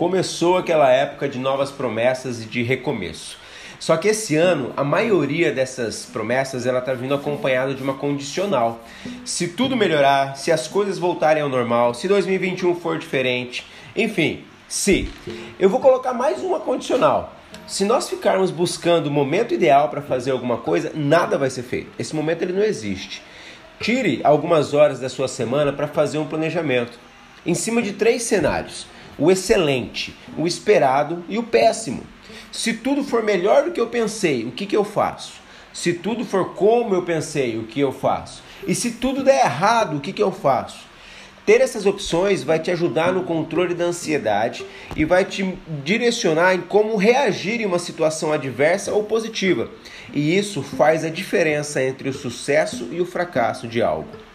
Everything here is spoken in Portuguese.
começou aquela época de novas promessas e de recomeço. Só que esse ano, a maioria dessas promessas ela está vindo acompanhada de uma condicional. Se tudo melhorar, se as coisas voltarem ao normal, se 2021 for diferente, enfim, se. Eu vou colocar mais uma condicional. Se nós ficarmos buscando o momento ideal para fazer alguma coisa, nada vai ser feito. Esse momento ele não existe. Tire algumas horas da sua semana para fazer um planejamento em cima de três cenários: o excelente, o esperado e o péssimo. Se tudo for melhor do que eu pensei, o que, que eu faço? Se tudo for como eu pensei, o que eu faço? E se tudo der errado, o que, que eu faço? Ter essas opções vai te ajudar no controle da ansiedade e vai te direcionar em como reagir em uma situação adversa ou positiva. E isso faz a diferença entre o sucesso e o fracasso de algo.